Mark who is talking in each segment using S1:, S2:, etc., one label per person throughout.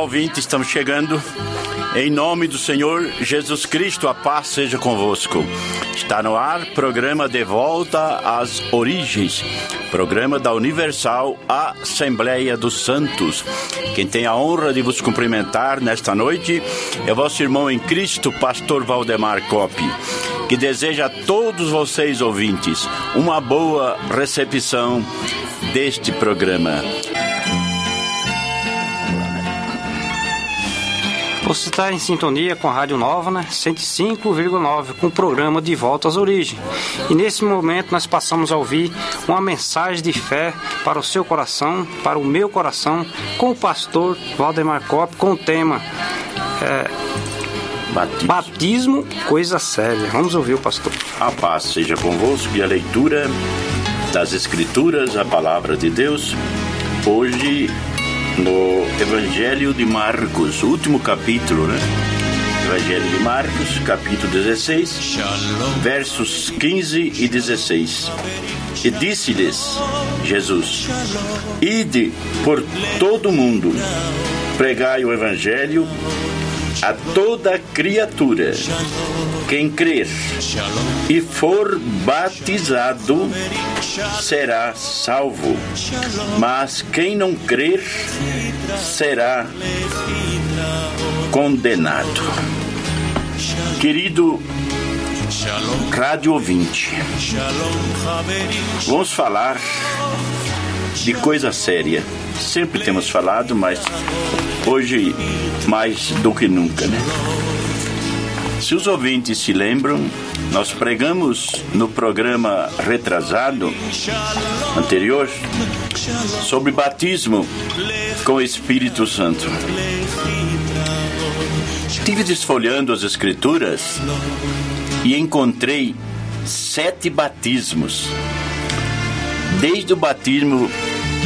S1: Olá, ouvinte, estamos chegando. Em nome do Senhor Jesus Cristo, a paz seja convosco. Está no ar programa De Volta às Origens, programa da Universal Assembleia dos Santos. Quem tem a honra de vos cumprimentar nesta noite é vosso irmão em Cristo, pastor Valdemar Coppi, que deseja a todos vocês ouvintes uma boa recepção deste programa.
S2: Você está em sintonia com a Rádio Nova, né? 105,9, com o programa De Volta às Origens. E nesse momento nós passamos a ouvir uma mensagem de fé para o seu coração, para o meu coração, com o pastor Valdemar Cop, com o tema é,
S1: Batismo.
S2: Batismo, coisa séria. Vamos ouvir o pastor.
S1: A paz seja convosco e a leitura das Escrituras, a palavra de Deus. Hoje no Evangelho de Marcos, último capítulo, né? Evangelho de Marcos, capítulo 16, versos 15 e 16. E disse-lhes Jesus: Ide por todo o mundo, pregai o Evangelho a toda criatura. Quem crer e for batizado será salvo, mas quem não crer será condenado. Querido rádio ouvinte, vamos falar de coisa séria. Sempre temos falado, mas hoje mais do que nunca, né? Se os ouvintes se lembram, nós pregamos no programa retrasado anterior sobre batismo com o Espírito Santo. Estive desfolhando as Escrituras e encontrei sete batismos. Desde o batismo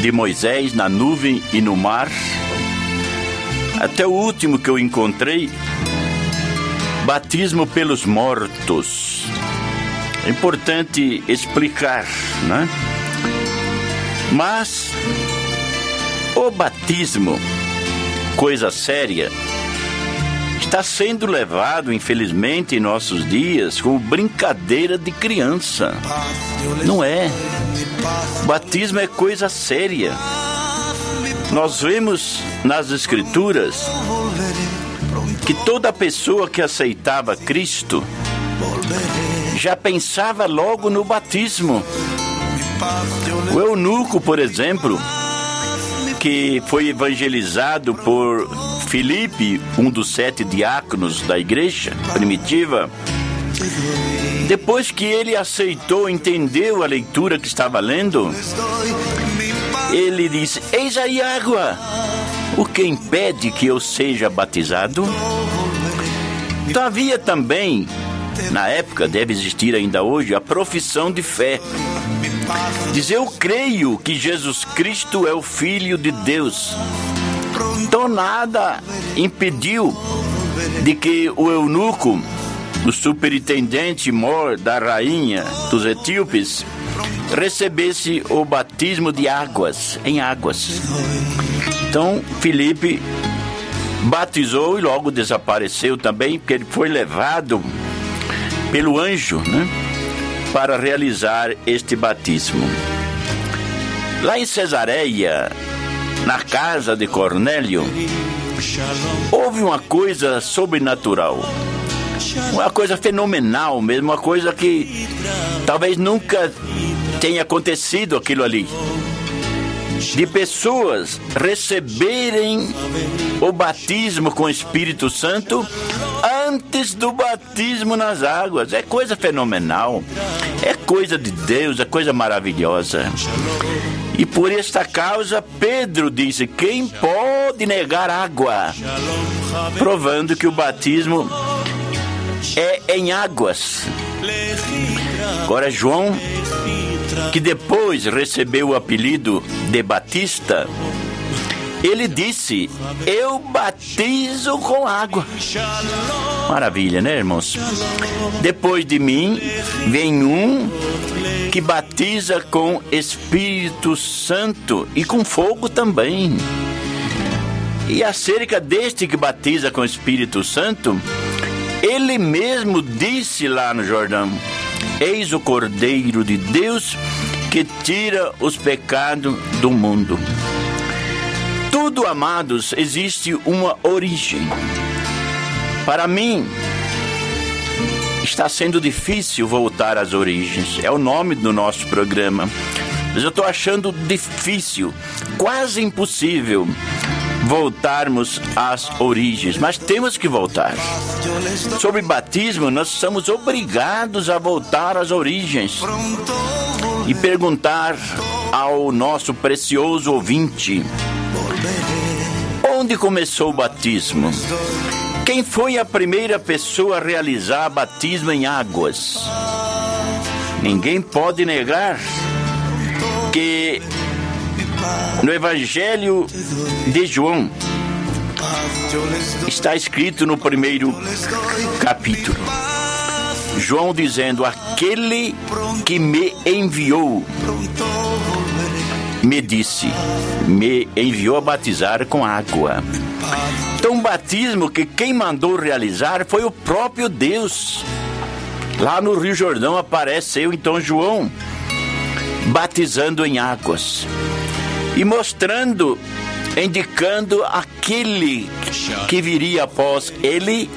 S1: de Moisés na nuvem e no mar, até o último que eu encontrei, batismo pelos mortos. É importante explicar, né? Mas o batismo, coisa séria, está sendo levado, infelizmente, em nossos dias como brincadeira de criança. Não é. Batismo é coisa séria. Nós vemos nas Escrituras que toda pessoa que aceitava Cristo já pensava logo no batismo. O eunuco, por exemplo, que foi evangelizado por Filipe, um dos sete diáconos da igreja primitiva, depois que ele aceitou, entendeu a leitura que estava lendo, ele disse: Eis aí água, o que impede que eu seja batizado? Havia também, na época, deve existir ainda hoje, a profissão de fé. Diz: Eu creio que Jesus Cristo é o Filho de Deus. Então nada impediu de que o eunuco, o superintendente mor da rainha dos etíopes, recebesse o batismo de águas, em águas. Então Filipe batizou e logo desapareceu também, porque ele foi levado pelo anjo, né, para realizar este batismo. Lá em Cesareia, na casa de Cornélio, houve uma coisa sobrenatural. Uma coisa fenomenal mesmo, uma coisa que talvez nunca tenha acontecido aquilo ali. De pessoas receberem o batismo com o Espírito Santo antes do batismo nas águas. É coisa fenomenal. É coisa de Deus, é coisa maravilhosa. E por esta causa, Pedro disse: Quem pode negar água? Provando que o batismo é em águas. Agora, João, que depois recebeu o apelido de Batista, ele disse: Eu batizo com água. Maravilha, né, irmãos? Depois de mim vem um que batiza com Espírito Santo e com fogo também. E acerca deste que batiza com Espírito Santo, ele mesmo disse lá no Jordão: Eis o Cordeiro de Deus que tira os pecados do mundo. Tudo, amados, existe uma origem. Para mim, está sendo difícil voltar às origens. É o nome do nosso programa. Mas eu estou achando difícil, quase impossível voltarmos às origens, mas temos que voltar. Sobre batismo, nós somos obrigados a voltar às origens e perguntar ao nosso precioso ouvinte: onde começou o batismo? Quem foi a primeira pessoa a realizar batismo em águas? Ninguém pode negar que no Evangelho de João está escrito no primeiro capítulo. João dizendo: Aquele que me enviou me disse, me enviou a batizar com água. Então, o batismo que quem mandou realizar foi o próprio Deus. Lá no Rio Jordão apareceu então João batizando em águas e mostrando, indicando aquele que viria após ele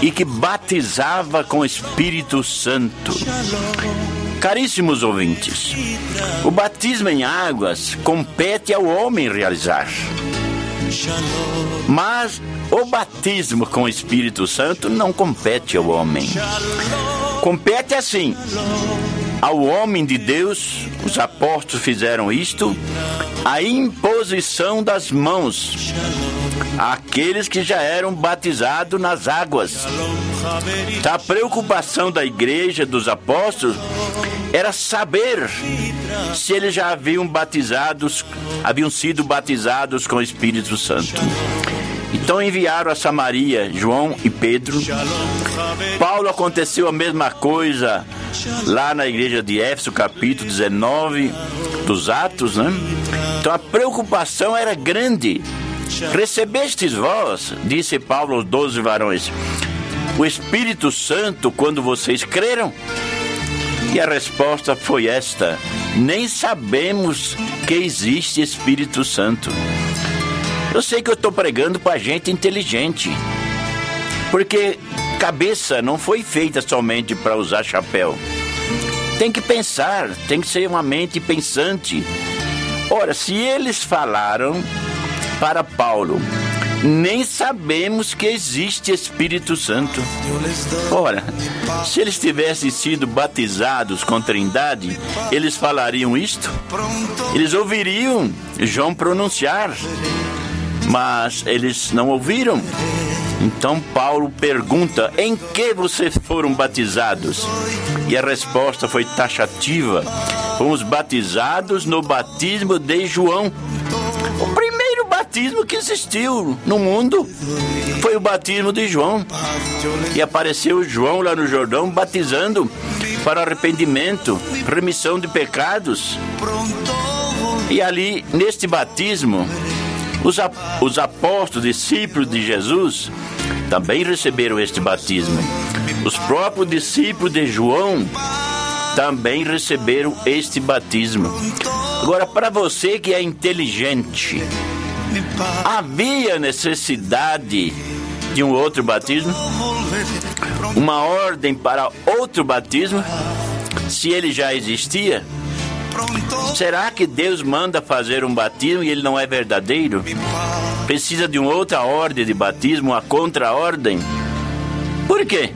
S1: e que batizava com o Espírito Santo. Caríssimos ouvintes, o batismo em águas compete ao homem realizar. Mas o batismo com o Espírito Santo não compete ao homem. Compete assim ao homem de Deus, os apóstolos fizeram isto, a imposição das mãos àqueles que já eram batizados nas águas. A preocupação da igreja dos apóstolos era saber se eles já haviam batizados, haviam sido batizados com o Espírito Santo. Então enviaram a Samaria João e Pedro. Paulo aconteceu a mesma coisa lá na igreja de Éfeso, capítulo 19 dos Atos, né? Então a preocupação era grande. Recebestes vós, disse Paulo aos doze varões, o Espírito Santo quando vocês creram? E a resposta foi esta: nem sabemos que existe Espírito Santo. Eu sei que eu estou pregando para gente inteligente, porque cabeça não foi feita somente para usar chapéu. Tem que pensar, tem que ser uma mente pensante. Ora, se eles falaram para Paulo, nem sabemos que existe Espírito Santo. Ora, se eles tivessem sido batizados com Trindade, eles falariam isto? Eles ouviriam João pronunciar mas eles não ouviram. Então Paulo pergunta: em que vocês foram batizados? E a resposta foi taxativa: fomos batizados no batismo de João. O primeiro batismo que existiu no mundo foi o batismo de João. E apareceu João lá no Jordão batizando para arrependimento, remissão de pecados. E ali, neste batismo, os, os apóstolos, discípulos de Jesus, também receberam este batismo. Os próprios discípulos de João também receberam este batismo. Agora, para você que é inteligente, havia necessidade de um outro batismo? Uma ordem para outro batismo? Se ele já existia? Será que Deus manda fazer um batismo e ele não é verdadeiro? Precisa de uma outra ordem de batismo, uma contra-ordem? Por quê?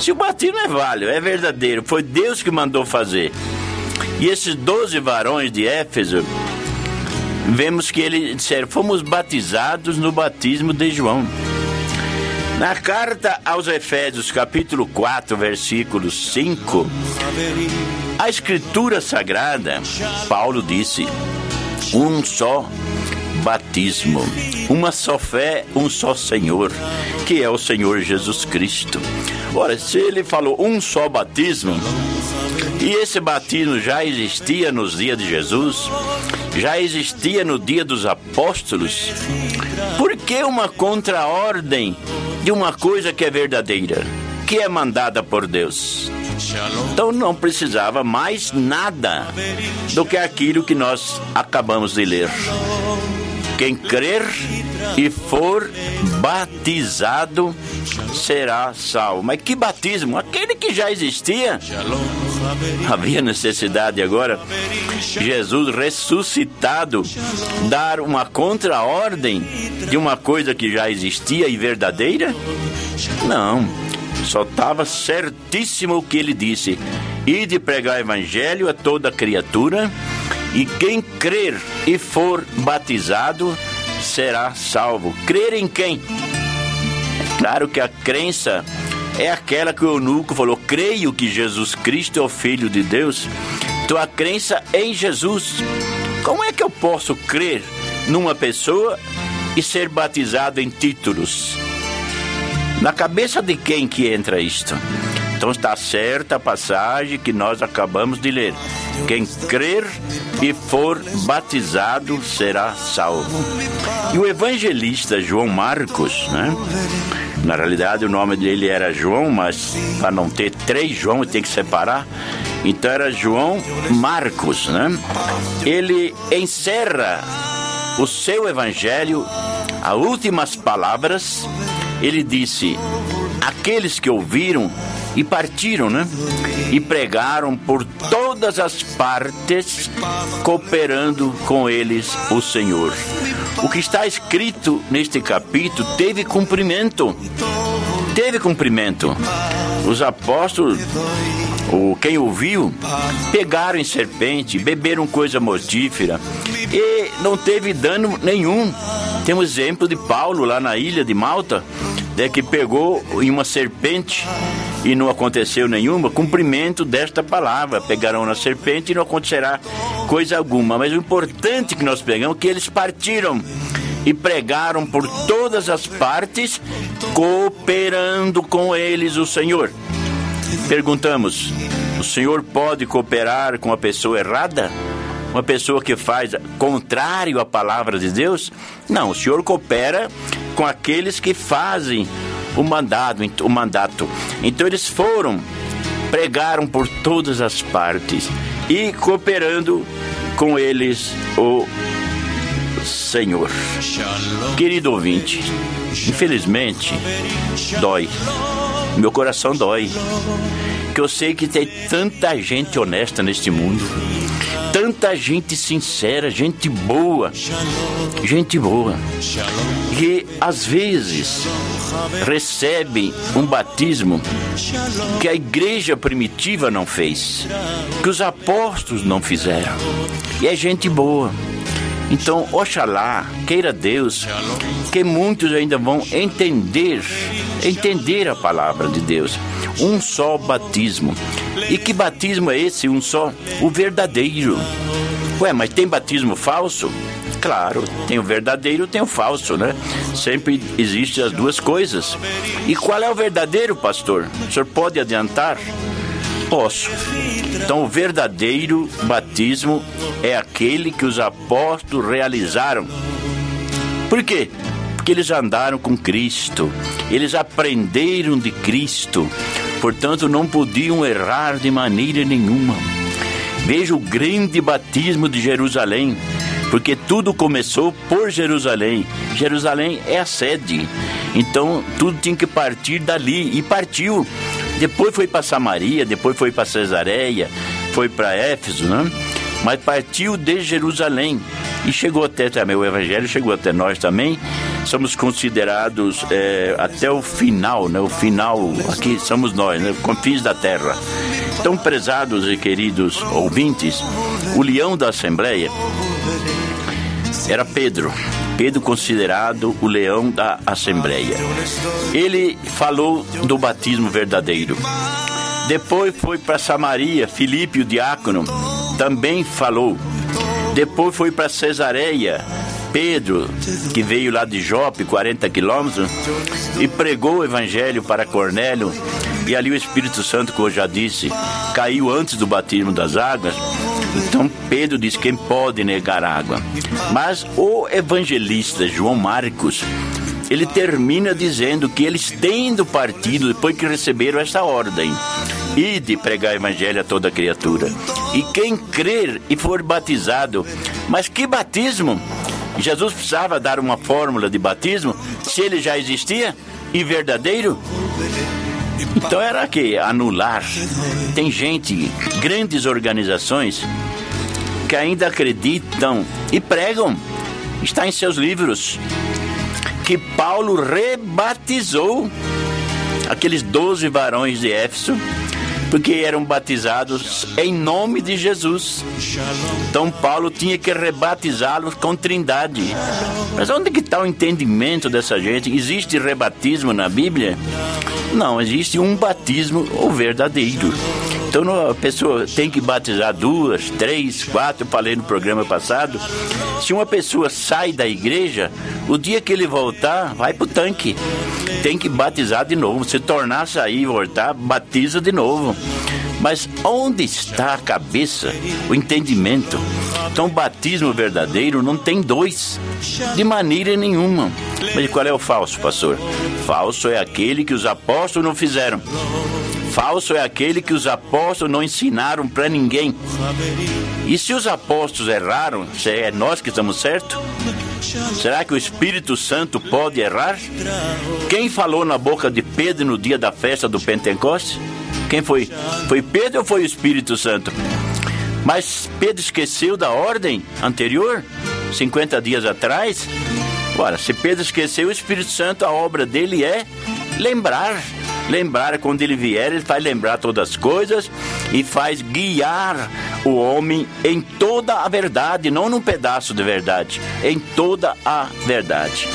S1: Se o batismo é válido, é verdadeiro, foi Deus que mandou fazer. E esses doze varões de Éfeso, vemos que eles disseram: fomos batizados no batismo de João. Na carta aos Efésios, capítulo 4, versículo 5, a Escritura Sagrada, Paulo disse: um só batismo, uma só fé, um só Senhor, que é o Senhor Jesus Cristo. Ora, se ele falou um só batismo, e esse batismo já existia nos dias de Jesus, já existia no dia dos apóstolos, por que uma contraordem de uma coisa que é verdadeira, que é mandada por Deus? Então não precisava mais nada do que aquilo que nós acabamos de ler. Quem crer e for batizado será salvo. Mas que batismo? Aquele que já existia. Havia necessidade agora, Jesus ressuscitado, dar uma contraordem de uma coisa que já existia e verdadeira? Não, só estava certíssimo o que ele disse: e de pregar evangelho a toda criatura, e quem crer e for batizado será salvo. Crer em quem? Claro que a crença é aquela que o eunuco falou: creio que Jesus Cristo é o Filho de Deus. Então a crença em Jesus. Como é que eu posso crer numa pessoa e ser batizado em títulos? Na cabeça de quem que entra isto? Então está certa a passagem que nós acabamos de ler. Quem crer e for batizado será salvo. E o evangelista João Marcos, né? Na realidade o nome dele era João, mas para não ter três João tem que separar. Então era João Marcos, né? Ele encerra o seu evangelho, as últimas palavras, ele disse: Aqueles que ouviram e partiram, né? E pregaram por todas as partes, cooperando com eles o Senhor. O que está escrito neste capítulo teve cumprimento. Teve cumprimento. Os apóstolos o quem ouviu, pegaram em serpente, beberam coisa mortífera e não teve dano nenhum. Temos exemplo de Paulo lá na ilha de Malta, né, que pegou em uma serpente e não aconteceu nenhuma, cumprimento desta palavra. Pegarão na serpente e não acontecerá coisa alguma. Mas o importante que nós pegamos é que eles partiram e pregaram por todas as partes, cooperando com eles o Senhor. Perguntamos: o senhor pode cooperar com a pessoa errada? Uma pessoa que faz contrário à palavra de Deus? Não, o senhor coopera com aqueles que fazem o mandado, o mandato. Então eles foram, pregaram por todas as partes e cooperando com eles o Senhor. Querido ouvinte, infelizmente dói meu coração dói. Que eu sei que tem tanta gente honesta neste mundo. Tanta gente sincera, gente boa. Gente boa. Que às vezes recebe um batismo que a igreja primitiva não fez, que os apóstolos não fizeram. E é gente boa. Então, oxalá, queira Deus, que muitos ainda vão entender, entender a palavra de Deus. Um só batismo. E que batismo é esse? Um só? O verdadeiro. Ué, mas tem batismo falso? Claro, tem o verdadeiro tem o falso, né? Sempre existem as duas coisas. E qual é o verdadeiro, pastor? O senhor pode adiantar? Posso. Então, o verdadeiro batismo é aquele que os apóstolos realizaram. Por quê? Porque eles andaram com Cristo, eles aprenderam de Cristo, portanto, não podiam errar de maneira nenhuma. Veja o grande batismo de Jerusalém, porque tudo começou por Jerusalém. Jerusalém é a sede, então tudo tinha que partir dali e partiu. Depois foi para Samaria, depois foi para Cesareia, foi para Éfeso, né? Mas partiu de Jerusalém e chegou até também, o Evangelho chegou até nós também. Somos considerados é, até o final, né? O final, aqui somos nós, né? Confins da terra. Então, prezados e queridos ouvintes, o leão da Assembleia era Pedro. Pedro considerado o leão da Assembleia. Ele falou do batismo verdadeiro. Depois foi para Samaria, Filipe, o diácono, também falou. Depois foi para Cesareia, Pedro, que veio lá de Jope, 40 quilômetros, e pregou o evangelho para Cornélio. E ali o Espírito Santo, como eu já disse, caiu antes do batismo das águas. Então Pedro diz: quem pode negar água? Mas o evangelista João Marcos ele termina dizendo que eles tendo partido depois que receberam esta ordem e de pregar o evangelho a toda criatura. E quem crer e for batizado, mas que batismo? Jesus precisava dar uma fórmula de batismo se ele já existia e verdadeiro? Então era que anular. Tem gente, grandes organizações que ainda acreditam e pregam. Está em seus livros que Paulo rebatizou aqueles doze varões de Éfeso porque eram batizados em nome de Jesus. Então Paulo tinha que rebatizá-los com trindade. Mas onde que está o entendimento dessa gente? Existe rebatismo na Bíblia? Não, existe um batismo, verdadeiro. Então a pessoa tem que batizar duas, três, quatro, falei no programa passado. Se uma pessoa sai da igreja, o dia que ele voltar, vai pro tanque. Tem que batizar de novo. Se tornar sair e voltar, batiza de novo. Mas onde está a cabeça, o entendimento? Então, o batismo verdadeiro não tem dois, de maneira nenhuma. Mas qual é o falso, pastor? Falso é aquele que os apóstolos não fizeram. Falso é aquele que os apóstolos não ensinaram para ninguém. E se os apóstolos erraram, se é nós que estamos certos? Será que o Espírito Santo pode errar? Quem falou na boca de Pedro no dia da festa do Pentecostes? Quem foi? Foi Pedro ou foi o Espírito Santo? Mas Pedro esqueceu da ordem anterior, 50 dias atrás? Ora, se Pedro esqueceu, o Espírito Santo, a obra dele é lembrar lembrar quando ele vier, ele faz lembrar todas as coisas e faz guiar o homem em toda a verdade, não num pedaço de verdade, em toda a verdade.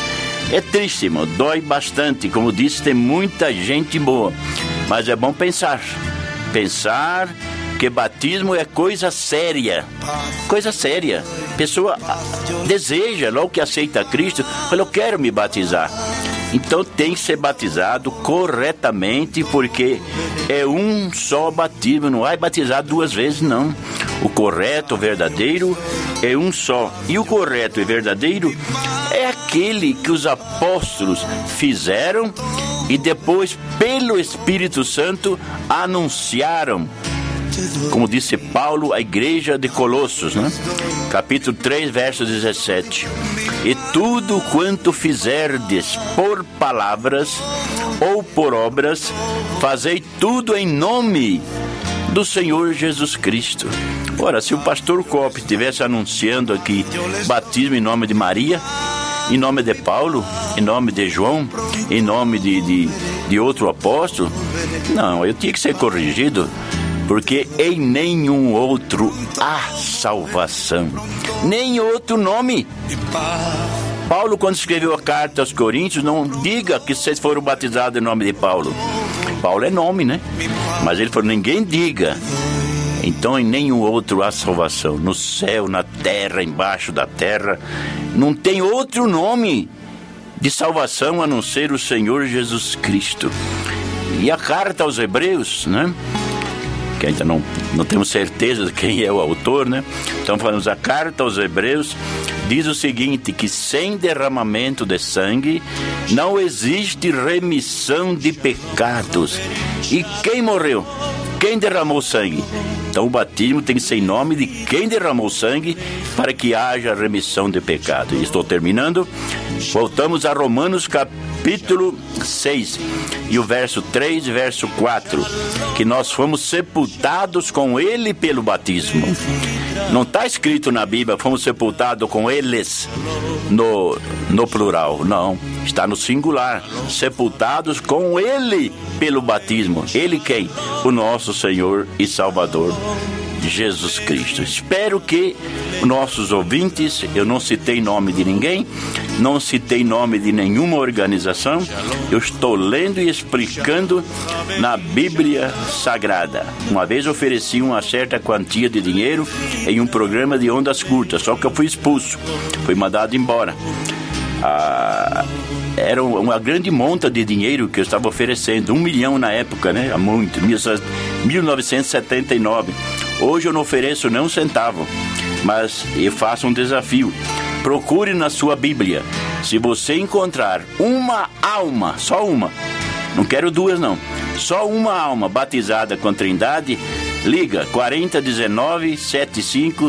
S1: É triste, irmão, dói bastante. Como disse, tem muita gente boa, mas é bom pensar. Pensar que batismo é coisa séria. Coisa séria. Pessoa deseja, logo que aceita Cristo, fala, eu quero me batizar. Então tem que ser batizado corretamente, porque é um só batismo, não vai batizar duas vezes, não. O correto, o verdadeiro, é um só. E o correto e verdadeiro é aquele que os apóstolos fizeram e depois, pelo Espírito Santo, anunciaram como disse Paulo à igreja de Colossos, né? capítulo 3, verso 17. E tudo quanto fizerdes por palavras ou por obras, fazei tudo em nome do Senhor Jesus Cristo. Ora, se o pastor Cop estivesse anunciando aqui batismo em nome de Maria, em nome de Paulo, em nome de João, em nome de, de, de outro apóstolo, não, eu tinha que ser corrigido porque em nenhum outro há salvação, nem outro nome. Paulo, quando escreveu a carta aos Coríntios, não diga que vocês foram batizados em nome de Paulo. Paulo é nome, né? Mas ele falou: ninguém diga. Então, em nenhum outro há salvação. No céu, na terra, embaixo da terra, não tem outro nome de salvação a não ser o Senhor Jesus Cristo. E a carta aos Hebreus, né? que ainda não, não temos certeza de quem é o autor, né? Então falamos a carta aos Hebreus diz o seguinte que sem derramamento de sangue não existe remissão de pecados. E quem morreu? Quem derramou sangue? Então o batismo tem que ser em nome de quem derramou sangue para que haja remissão de pecado. E estou terminando. Voltamos a Romanos capítulo 6 e o verso 3 e verso 4, que nós fomos sepultados com ele pelo batismo. Não está escrito na Bíblia, fomos sepultados com eles no, no plural, não. Está no singular, sepultados com ele pelo batismo. Ele quem? O nosso Senhor e Salvador Jesus Cristo. Espero que nossos ouvintes, eu não citei nome de ninguém, não citei nome de nenhuma organização, eu estou lendo e explicando na Bíblia Sagrada. Uma vez ofereci uma certa quantia de dinheiro em um programa de ondas curtas, só que eu fui expulso, fui mandado embora. Ah, era uma grande monta de dinheiro que eu estava oferecendo, um milhão na época, né? Há muito, 1979. Hoje eu não ofereço nem um centavo, mas eu faço um desafio. Procure na sua Bíblia. Se você encontrar uma alma, só uma, não quero duas não, só uma alma batizada com a Trindade, liga 4019 75